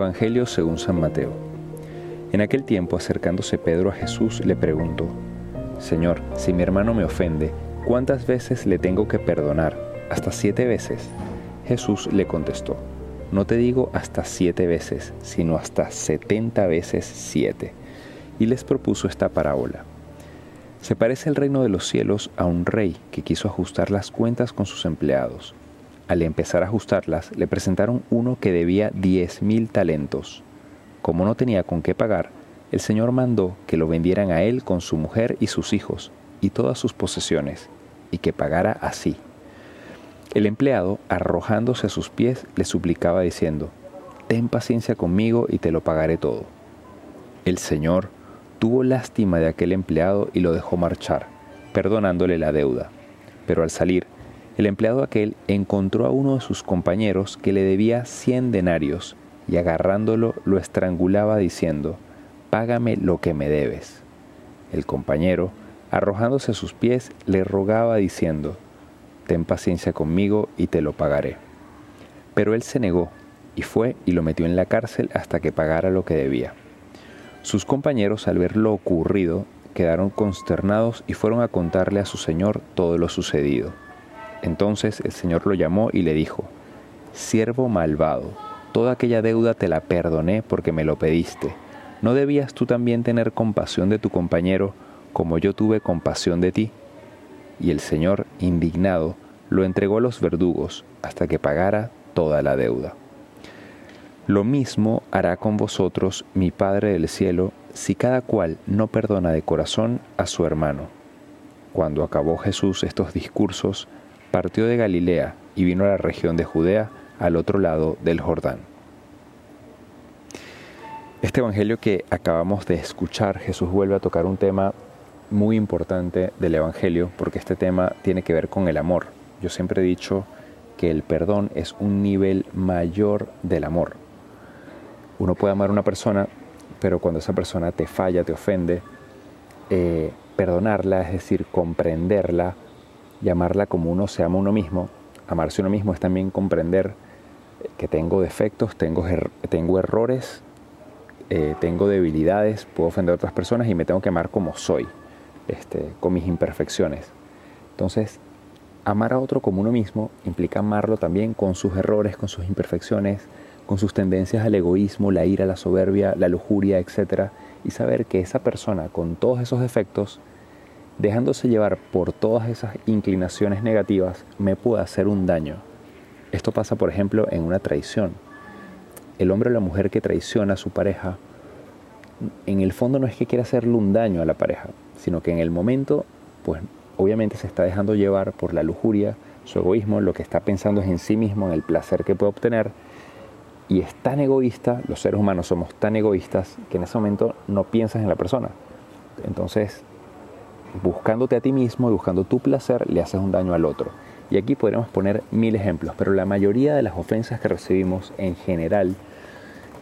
Evangelio según San Mateo. En aquel tiempo acercándose Pedro a Jesús le preguntó, Señor, si mi hermano me ofende, ¿cuántas veces le tengo que perdonar? ¿Hasta siete veces? Jesús le contestó, no te digo hasta siete veces, sino hasta setenta veces siete. Y les propuso esta parábola. Se parece el reino de los cielos a un rey que quiso ajustar las cuentas con sus empleados. Al empezar a ajustarlas, le presentaron uno que debía diez mil talentos. Como no tenía con qué pagar, el Señor mandó que lo vendieran a él con su mujer y sus hijos y todas sus posesiones, y que pagara así. El empleado, arrojándose a sus pies, le suplicaba diciendo, Ten paciencia conmigo y te lo pagaré todo. El Señor tuvo lástima de aquel empleado y lo dejó marchar, perdonándole la deuda. Pero al salir, el empleado aquel encontró a uno de sus compañeros que le debía cien denarios y agarrándolo lo estrangulaba diciendo, Págame lo que me debes. El compañero, arrojándose a sus pies, le rogaba diciendo, Ten paciencia conmigo y te lo pagaré. Pero él se negó y fue y lo metió en la cárcel hasta que pagara lo que debía. Sus compañeros, al ver lo ocurrido, quedaron consternados y fueron a contarle a su señor todo lo sucedido. Entonces el señor lo llamó y le dijo, Siervo malvado, toda aquella deuda te la perdoné porque me lo pediste. ¿No debías tú también tener compasión de tu compañero como yo tuve compasión de ti? Y el señor, indignado, lo entregó a los verdugos hasta que pagara toda la deuda. Lo mismo hará con vosotros mi Padre del cielo si cada cual no perdona de corazón a su hermano. Cuando acabó Jesús estos discursos, partió de Galilea y vino a la región de Judea al otro lado del Jordán. Este Evangelio que acabamos de escuchar, Jesús vuelve a tocar un tema muy importante del Evangelio, porque este tema tiene que ver con el amor. Yo siempre he dicho que el perdón es un nivel mayor del amor. Uno puede amar a una persona, pero cuando esa persona te falla, te ofende, eh, perdonarla, es decir, comprenderla, llamarla como uno se ama a uno mismo, amarse a uno mismo es también comprender que tengo defectos, tengo, er errores, eh, tengo debilidades, puedo ofender a otras personas y me tengo que amar como soy, este, con mis imperfecciones. Entonces, amar a otro como uno mismo implica amarlo también con sus errores, con sus imperfecciones, con sus tendencias al egoísmo, la ira, la soberbia, la lujuria, etc. Y saber que esa persona con todos esos defectos, dejándose llevar por todas esas inclinaciones negativas, me puede hacer un daño. Esto pasa, por ejemplo, en una traición. El hombre o la mujer que traiciona a su pareja, en el fondo no es que quiera hacerle un daño a la pareja, sino que en el momento, pues obviamente se está dejando llevar por la lujuria, su egoísmo, lo que está pensando es en sí mismo, en el placer que puede obtener, y es tan egoísta, los seres humanos somos tan egoístas que en ese momento no piensas en la persona. Entonces, buscándote a ti mismo y buscando tu placer, le haces un daño al otro. Y aquí podríamos poner mil ejemplos, pero la mayoría de las ofensas que recibimos en general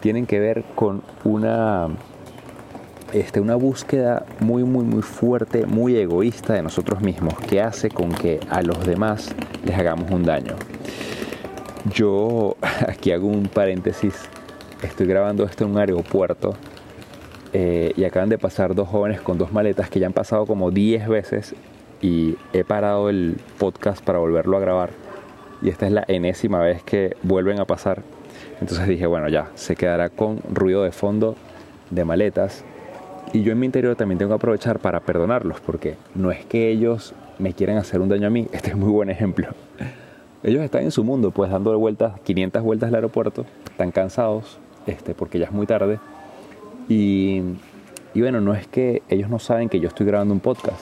tienen que ver con una, este, una búsqueda muy, muy, muy fuerte, muy egoísta de nosotros mismos, que hace con que a los demás les hagamos un daño. Yo aquí hago un paréntesis, estoy grabando esto en un aeropuerto eh, y acaban de pasar dos jóvenes con dos maletas que ya han pasado como 10 veces y he parado el podcast para volverlo a grabar y esta es la enésima vez que vuelven a pasar. Entonces dije, bueno, ya, se quedará con ruido de fondo de maletas y yo en mi interior también tengo que aprovechar para perdonarlos porque no es que ellos me quieran hacer un daño a mí, este es muy buen ejemplo ellos están en su mundo, pues dando vueltas, 500 vueltas al aeropuerto, están cansados, este, porque ya es muy tarde. Y, bueno, no es que ellos no saben que yo estoy grabando un podcast.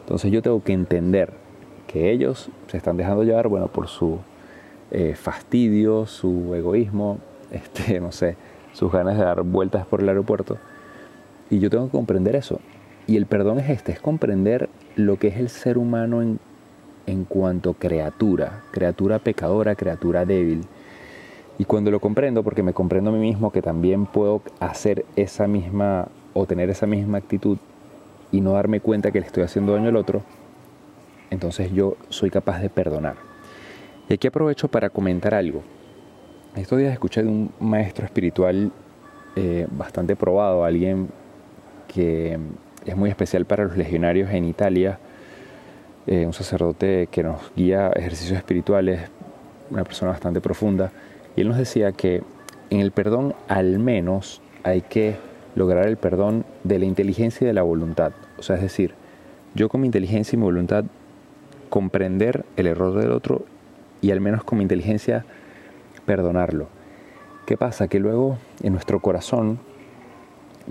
Entonces yo tengo que entender que ellos se están dejando llevar, bueno, por su eh, fastidio, su egoísmo, este, no sé, sus ganas de dar vueltas por el aeropuerto. Y yo tengo que comprender eso. Y el perdón es este, es comprender lo que es el ser humano en en cuanto criatura, criatura pecadora, criatura débil. Y cuando lo comprendo, porque me comprendo a mí mismo que también puedo hacer esa misma o tener esa misma actitud y no darme cuenta que le estoy haciendo daño al otro, entonces yo soy capaz de perdonar. Y aquí aprovecho para comentar algo. Estos días escuché de un maestro espiritual eh, bastante probado, alguien que es muy especial para los legionarios en Italia, eh, un sacerdote que nos guía ejercicios espirituales, una persona bastante profunda, y él nos decía que en el perdón al menos hay que lograr el perdón de la inteligencia y de la voluntad. O sea, es decir, yo con mi inteligencia y mi voluntad comprender el error del otro y al menos con mi inteligencia perdonarlo. ¿Qué pasa? Que luego en nuestro corazón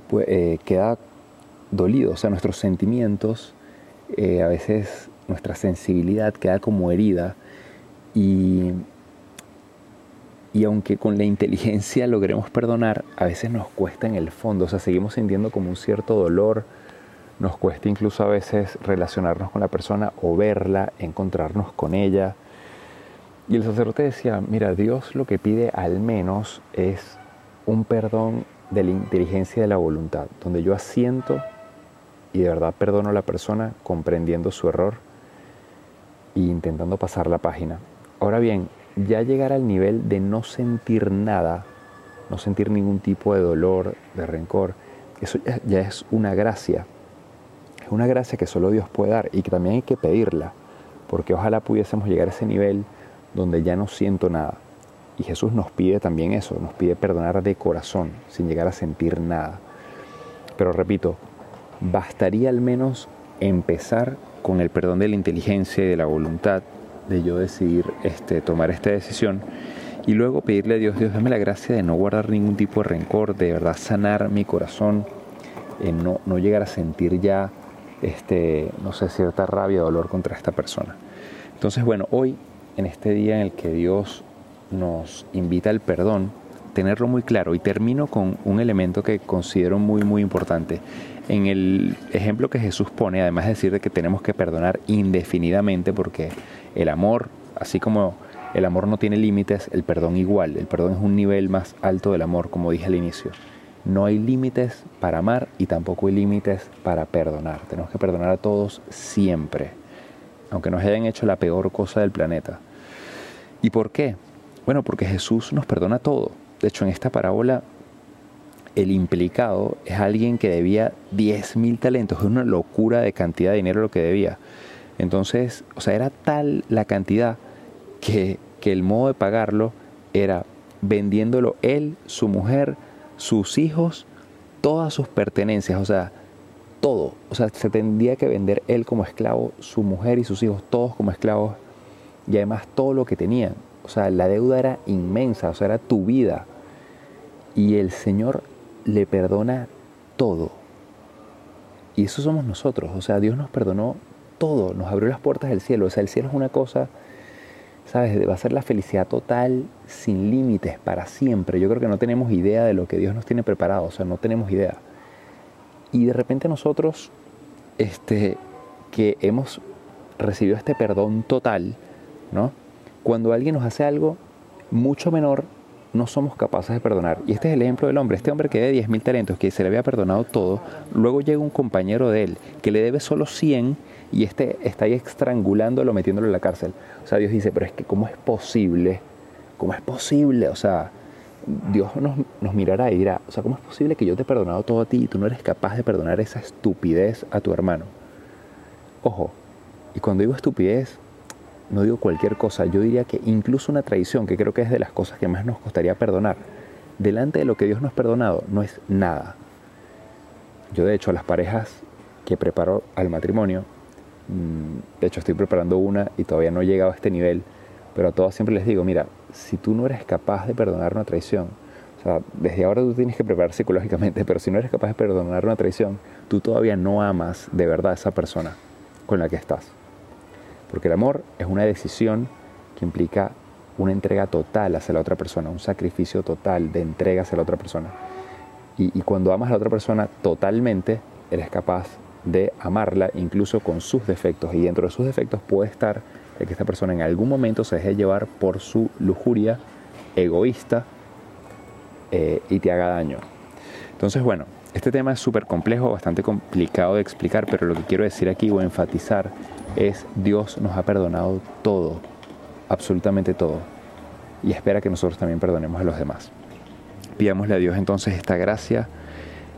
pues, eh, queda dolido, o sea, nuestros sentimientos, eh, a veces nuestra sensibilidad queda como herida y, y aunque con la inteligencia logremos perdonar, a veces nos cuesta en el fondo, o sea, seguimos sintiendo como un cierto dolor, nos cuesta incluso a veces relacionarnos con la persona o verla, encontrarnos con ella. Y el sacerdote decía, mira, Dios lo que pide al menos es un perdón de la inteligencia y de la voluntad, donde yo asiento y de verdad perdono a la persona comprendiendo su error e intentando pasar la página. Ahora bien, ya llegar al nivel de no sentir nada, no sentir ningún tipo de dolor, de rencor, eso ya, es una gracia. Es una gracia que solo Dios puede dar y que también hay que pedirla, porque ojalá pudiésemos llegar a ese nivel donde ya no siento nada. Y Jesús nos pide también eso, nos pide perdonar de corazón, sin llegar a sentir nada. Pero repito, bastaría al menos empezar con el perdón de la inteligencia y de la voluntad de yo decidir este, tomar esta decisión y luego pedirle a Dios, Dios, dame la gracia de no guardar ningún tipo de rencor, de verdad sanar mi corazón, en no, no llegar a sentir ya, este, no sé, cierta rabia o dolor contra esta persona. Entonces, bueno, hoy, en este día en el que Dios nos invita al perdón, tenerlo muy claro y termino con un elemento que considero muy, muy importante en el ejemplo que Jesús pone, además de decir que tenemos que perdonar indefinidamente, porque el amor, así como el amor no tiene límites, el perdón igual, el perdón es un nivel más alto del amor, como dije al inicio. No hay límites para amar y tampoco hay límites para perdonar. Tenemos que perdonar a todos siempre, aunque nos hayan hecho la peor cosa del planeta. ¿Y por qué? Bueno, porque Jesús nos perdona todo. De hecho, en esta parábola el implicado es alguien que debía 10 mil talentos, es una locura de cantidad de dinero lo que debía. Entonces, o sea, era tal la cantidad que, que el modo de pagarlo era vendiéndolo él, su mujer, sus hijos, todas sus pertenencias, o sea, todo. O sea, se tendría que vender él como esclavo, su mujer y sus hijos, todos como esclavos, y además todo lo que tenían. O sea, la deuda era inmensa, o sea, era tu vida. Y el Señor le perdona todo. Y eso somos nosotros. O sea, Dios nos perdonó todo, nos abrió las puertas del cielo. O sea, el cielo es una cosa, ¿sabes? Va a ser la felicidad total, sin límites, para siempre. Yo creo que no tenemos idea de lo que Dios nos tiene preparado. O sea, no tenemos idea. Y de repente nosotros, este, que hemos recibido este perdón total, ¿no? Cuando alguien nos hace algo mucho menor no somos capaces de perdonar. Y este es el ejemplo del hombre. Este hombre que debe 10.000 talentos, que se le había perdonado todo, luego llega un compañero de él que le debe solo 100 y este está ahí estrangulándolo, metiéndolo en la cárcel. O sea, Dios dice, pero es que ¿cómo es posible? ¿Cómo es posible? O sea, Dios nos, nos mirará y dirá, o sea, ¿cómo es posible que yo te he perdonado todo a ti y tú no eres capaz de perdonar esa estupidez a tu hermano? Ojo, y cuando digo estupidez, no digo cualquier cosa, yo diría que incluso una traición, que creo que es de las cosas que más nos costaría perdonar, delante de lo que Dios nos ha perdonado, no es nada. Yo de hecho a las parejas que preparo al matrimonio, mm, de hecho estoy preparando una y todavía no he llegado a este nivel, pero a todas siempre les digo, mira, si tú no eres capaz de perdonar una traición, o sea, desde ahora tú tienes que preparar psicológicamente, pero si no eres capaz de perdonar una traición, tú todavía no amas de verdad a esa persona con la que estás. Porque el amor es una decisión que implica una entrega total hacia la otra persona, un sacrificio total de entrega hacia la otra persona. Y, cuando amas a la otra persona totalmente, eres capaz de amarla incluso con sus defectos. Y dentro de sus defectos puede estar el que esta persona en algún momento se deje llevar por su lujuria egoísta eh, y te haga daño. Entonces, bueno, este tema es súper complejo, bastante complicado de explicar, pero lo que quiero decir aquí o enfatizar es Dios nos ha perdonado todo, absolutamente todo. y espera que nosotros también perdonemos a los demás. Pidámosle a Dios entonces esta gracia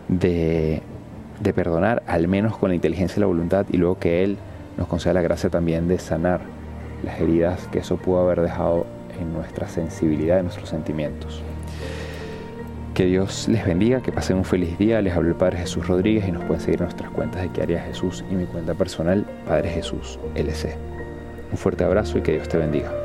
de, de perdonar, al menos con la inteligencia y la voluntad, y luego que Él nos conceda la gracia también de sanar las heridas que eso pudo haber dejado en nuestra sensibilidad, en nuestros sentimientos. Que Dios les bendiga, que pasen un feliz día. Les hablo el Padre Jesús Rodríguez y nos pueden seguir nuestras cuentas de que haría Jesús y mi cuenta personal, Padre Jesús LC. Un fuerte abrazo y que Dios te bendiga.